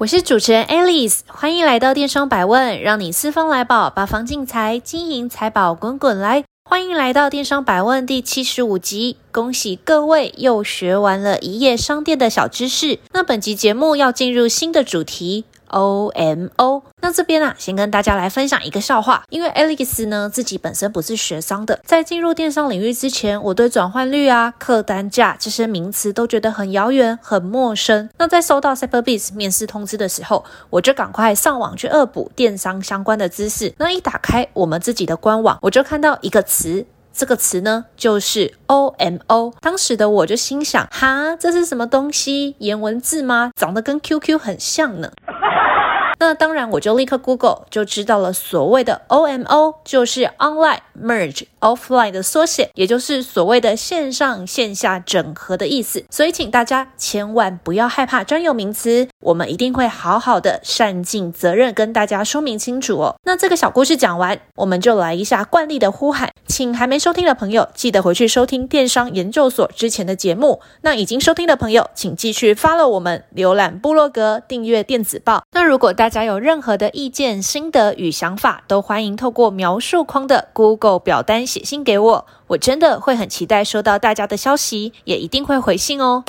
我是主持人 Alice，欢迎来到电商百问，让你四方来宝，八方进财，金银财宝滚滚来。欢迎来到电商百问第七十五集，恭喜各位又学完了一页商店的小知识。那本集节目要进入新的主题。OMO，那这边啊，先跟大家来分享一个笑话。因为 Alex 呢自己本身不是学商的，在进入电商领域之前，我对转换率啊、客单价这些名词都觉得很遥远、很陌生。那在收到 Cyberbiz 面试通知的时候，我就赶快上网去恶补电商相关的知识。那一打开我们自己的官网，我就看到一个词。这个词呢，就是 OMO。当时的我就心想，哈，这是什么东西？颜文字吗？长得跟 QQ 很像呢。那当然，我就立刻 Google 就知道了，所谓的 OMO 就是 Online Merge Offline 的缩写，也就是所谓的线上线下整合的意思。所以，请大家千万不要害怕专有名词，我们一定会好好的善尽责任跟大家说明清楚哦。那这个小故事讲完，我们就来一下惯例的呼喊，请还没收听的朋友记得回去收听电商研究所之前的节目。那已经收听的朋友，请继续 follow 我们，浏览部落格，订阅电子报。那如果大大家有任何的意见、心得与想法，都欢迎透过描述框的 Google 表单写信给我，我真的会很期待收到大家的消息，也一定会回信哦。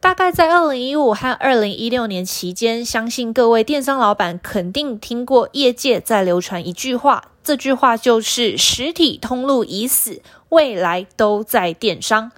大概在二零一五和二零一六年期间，相信各位电商老板肯定听过业界在流传一句话，这句话就是“实体通路已死，未来都在电商”。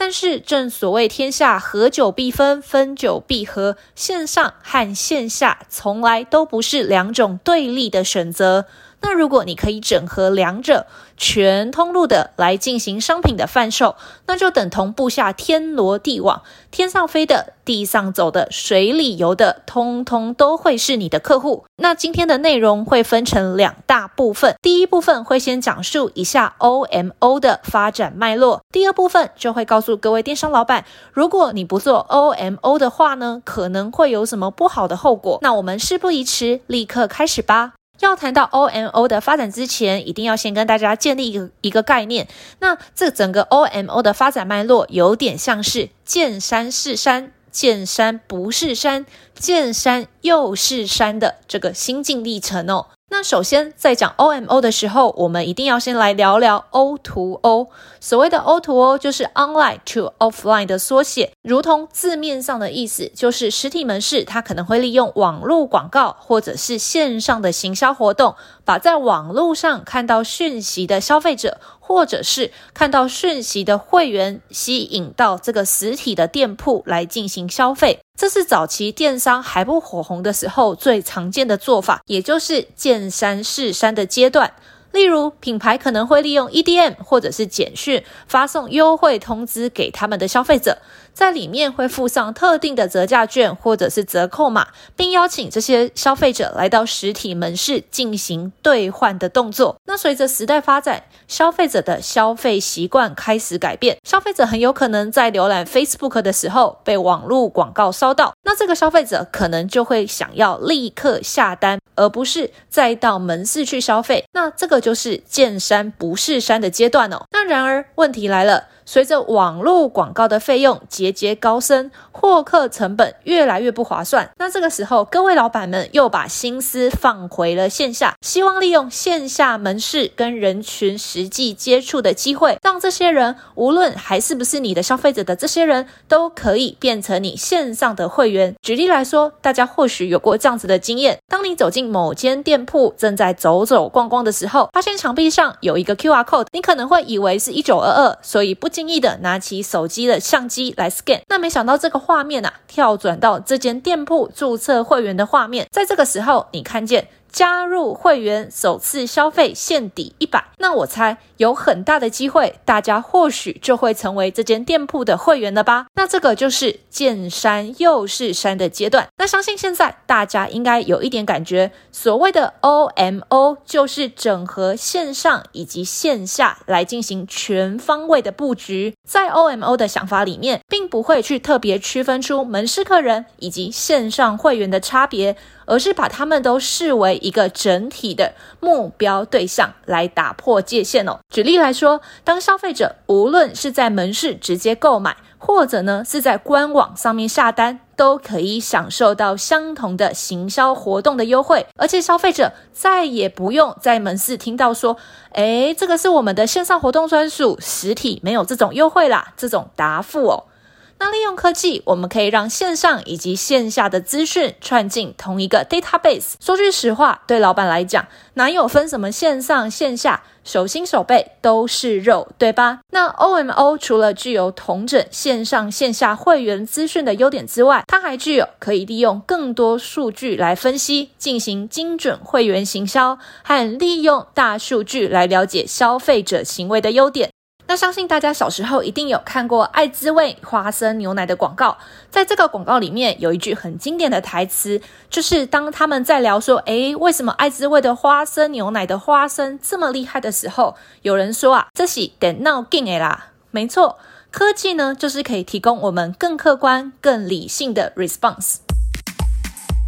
但是，正所谓天下合久必分，分久必合，线上和线下从来都不是两种对立的选择。那如果你可以整合两者，全通路的来进行商品的贩售，那就等同布下天罗地网，天上飞的、地上走的、水里游的，通通都会是你的客户。那今天的内容会分成两大部分，第一部分会先讲述一下 OMO 的发展脉络，第二部分就会告诉各位电商老板，如果你不做 OMO 的话呢，可能会有什么不好的后果。那我们事不宜迟，立刻开始吧。要谈到 OMO 的发展之前，一定要先跟大家建立一个一个概念。那这整个 OMO 的发展脉络，有点像是见山是山，见山不是山，见山又是山的这个心境历程哦。那首先在讲 OMO 的时候，我们一定要先来聊聊 O to O。所谓的 O to O 就是 Online to Offline 的缩写，如同字面上的意思，就是实体门市它可能会利用网络广告或者是线上的行销活动，把在网络上看到讯息的消费者，或者是看到讯息的会员，吸引到这个实体的店铺来进行消费。这是早期电商还不火红的时候最常见的做法，也就是见山是山的阶段。例如，品牌可能会利用 EDM 或者是简讯发送优惠通知给他们的消费者。在里面会附上特定的折价券或者是折扣码，并邀请这些消费者来到实体门市进行兑换的动作。那随着时代发展，消费者的消费习惯开始改变，消费者很有可能在浏览 Facebook 的时候被网络广告烧到，那这个消费者可能就会想要立刻下单，而不是再到门市去消费。那这个就是见山不是山的阶段哦。那然而问题来了。随着网络广告的费用节节高升，获客成本越来越不划算。那这个时候，各位老板们又把心思放回了线下，希望利用线下门市跟人群实际接触的机会，让这些人无论还是不是你的消费者的这些人，都可以变成你线上的会员。举例来说，大家或许有过这样子的经验：当你走进某间店铺，正在走走逛逛的时候，发现墙壁上有一个 QR code，你可能会以为是一九二二，所以不。轻易的拿起手机的相机来 scan，那没想到这个画面啊，跳转到这间店铺注册会员的画面，在这个时候，你看见加入会员首次消费限抵一百，那我猜有很大的机会，大家或许就会成为这间店铺的会员了吧？那这个就是见山又是山的阶段。那相信现在大家应该有一点感觉，所谓的 OMO 就是整合线上以及线下来进行全方位的布局。在 OMO 的想法里面，并不会去特别区分出门市客人以及线上会员的差别。而是把他们都视为一个整体的目标对象来打破界限哦。举例来说，当消费者无论是在门市直接购买，或者呢是在官网上面下单，都可以享受到相同的行销活动的优惠，而且消费者再也不用在门市听到说，诶，这个是我们的线上活动专属，实体没有这种优惠啦，这种答复哦。那利用科技，我们可以让线上以及线下的资讯串进同一个 database。说句实话，对老板来讲，哪有分什么线上线下，手心手背都是肉，对吧？那 OMO 除了具有统整线上线下会员资讯的优点之外，它还具有可以利用更多数据来分析，进行精准会员行销，和利用大数据来了解消费者行为的优点。那相信大家小时候一定有看过爱滋味花生牛奶的广告，在这个广告里面有一句很经典的台词，就是当他们在聊说，诶，为什么爱滋味的花生牛奶的花生这么厉害的时候，有人说啊，这是电脑进的啦。没错，科技呢就是可以提供我们更客观、更理性的 response。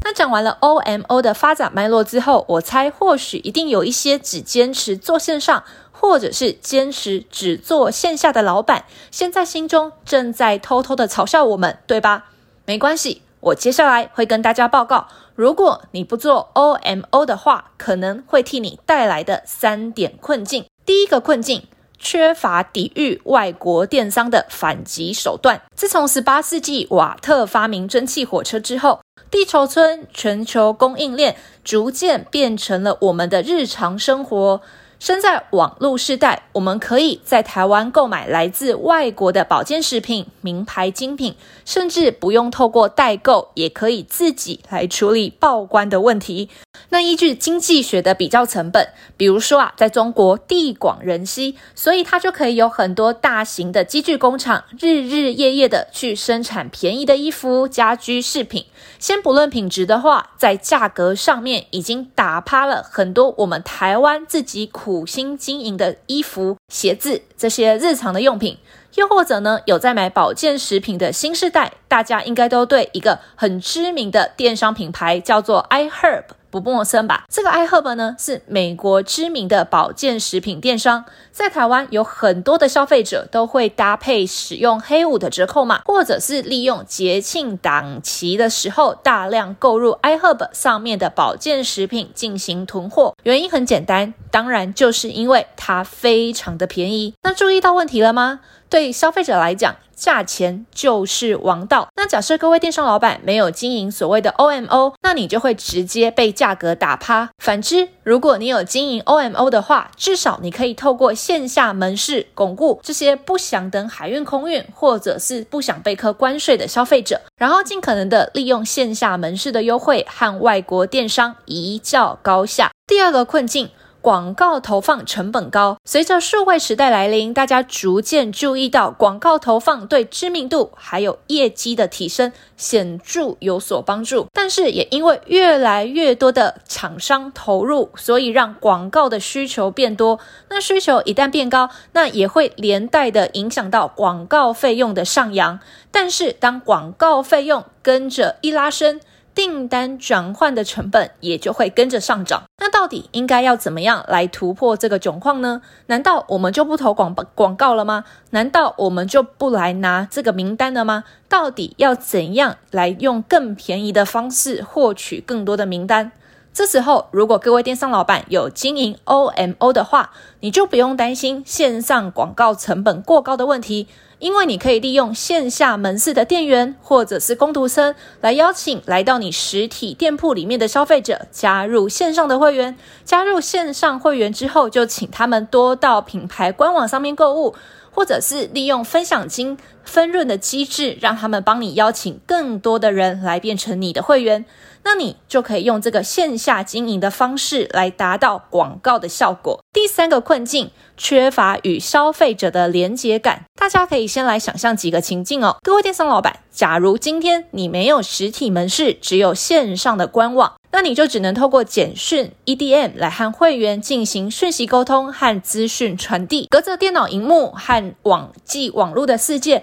那讲完了 OMO 的发展脉络之后，我猜或许一定有一些只坚持做线上。或者是坚持只做线下的老板，现在心中正在偷偷的嘲笑我们，对吧？没关系，我接下来会跟大家报告，如果你不做 OMO 的话，可能会替你带来的三点困境。第一个困境，缺乏抵御外国电商的反击手段。自从十八世纪瓦特发明蒸汽火车之后，地球村全球供应链逐渐变成了我们的日常生活。身在网络时代，我们可以在台湾购买来自外国的保健食品、名牌精品，甚至不用透过代购，也可以自己来处理报关的问题。那依据经济学的比较成本，比如说啊，在中国地广人稀，所以它就可以有很多大型的机具工厂，日日夜夜的去生产便宜的衣服、家居饰品。先不论品质的话，在价格上面已经打趴了很多我们台湾自己苦心经营的衣服、鞋子这些日常的用品。又或者呢，有在买保健食品的新世代，大家应该都对一个很知名的电商品牌叫做 iHerb 不陌生吧？这个 iHerb 呢，是美国知名的保健食品电商，在台湾有很多的消费者都会搭配使用黑五的折扣码，或者是利用节庆档期的时候大量购入 iHerb 上面的保健食品进行囤货。原因很简单，当然就是因为它非常的便宜。那注意到问题了吗？对消费者来讲，价钱就是王道。那假设各位电商老板没有经营所谓的 OMO，那你就会直接被价格打趴。反之，如果你有经营 OMO 的话，至少你可以透过线下门市巩固这些不想等海运空运，或者是不想被课关税的消费者，然后尽可能的利用线下门市的优惠和外国电商一较高下。第二个困境。广告投放成本高，随着数位时代来临，大家逐渐注意到广告投放对知名度还有业绩的提升显著有所帮助。但是也因为越来越多的厂商投入，所以让广告的需求变多。那需求一旦变高，那也会连带的影响到广告费用的上扬。但是当广告费用跟着一拉升，订单转换的成本也就会跟着上涨。那到底应该要怎么样来突破这个窘况呢？难道我们就不投广广告了吗？难道我们就不来拿这个名单了吗？到底要怎样来用更便宜的方式获取更多的名单？这时候，如果各位电商老板有经营 OMO 的话，你就不用担心线上广告成本过高的问题。因为你可以利用线下门市的店员或者是工读生来邀请来到你实体店铺里面的消费者加入线上的会员。加入线上会员之后，就请他们多到品牌官网上面购物。或者是利用分享金分润的机制，让他们帮你邀请更多的人来变成你的会员。那你就可以用这个线下经营的方式来达到广告的效果。第三个困境，缺乏与消费者的连接感。大家可以先来想象几个情境哦。各位电商老板，假如今天你没有实体门市，只有线上的官网，那你就只能透过简讯 EDM 来和会员进行讯息沟通和资讯传递。隔着电脑荧幕和网际网络的世界。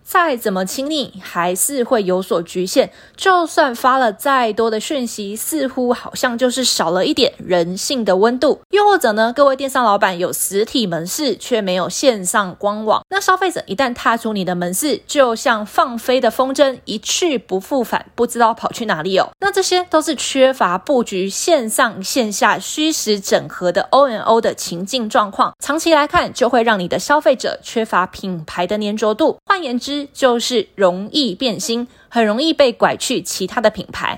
再怎么亲密，还是会有所局限。就算发了再多的讯息，似乎好像就是少了一点人性的温度。又或者呢，各位电商老板有实体门市，却没有线上官网。那消费者一旦踏出你的门市，就像放飞的风筝，一去不复返，不知道跑去哪里哦。那这些都是缺乏布局线上线下虚实整合的 O N O 的情境状况。长期来看，就会让你的消费者缺乏品牌的粘着度。换言之，就是容易变心，很容易被拐去其他的品牌。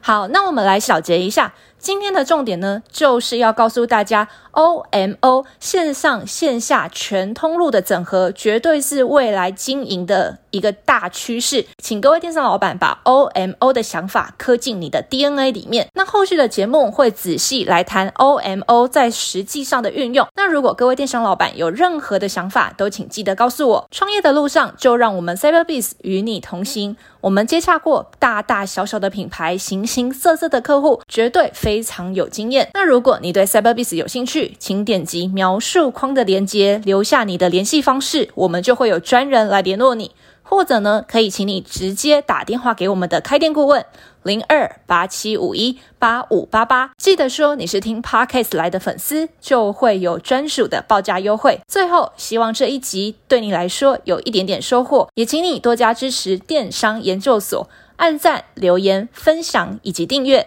好，那我们来小结一下。今天的重点呢，就是要告诉大家，OMO 线上线下全通路的整合，绝对是未来经营的一个大趋势。请各位电商老板把 OMO 的想法刻进你的 DNA 里面。那后续的节目会仔细来谈 OMO 在实际上的运用。那如果各位电商老板有任何的想法，都请记得告诉我。创业的路上，就让我们 Cyberbis 与你同行。我们接洽过大大小小的品牌，形形色色的客户，绝对非常有经验。那如果你对 Cyberbis 有兴趣，请点击描述框的链接，留下你的联系方式，我们就会有专人来联络你。或者呢，可以请你直接打电话给我们的开店顾问零二八七五一八五八八，记得说你是听 Podcast 来的粉丝，就会有专属的报价优惠。最后，希望这一集对你来说有一点点收获，也请你多加支持电商研究所，按赞、留言、分享以及订阅。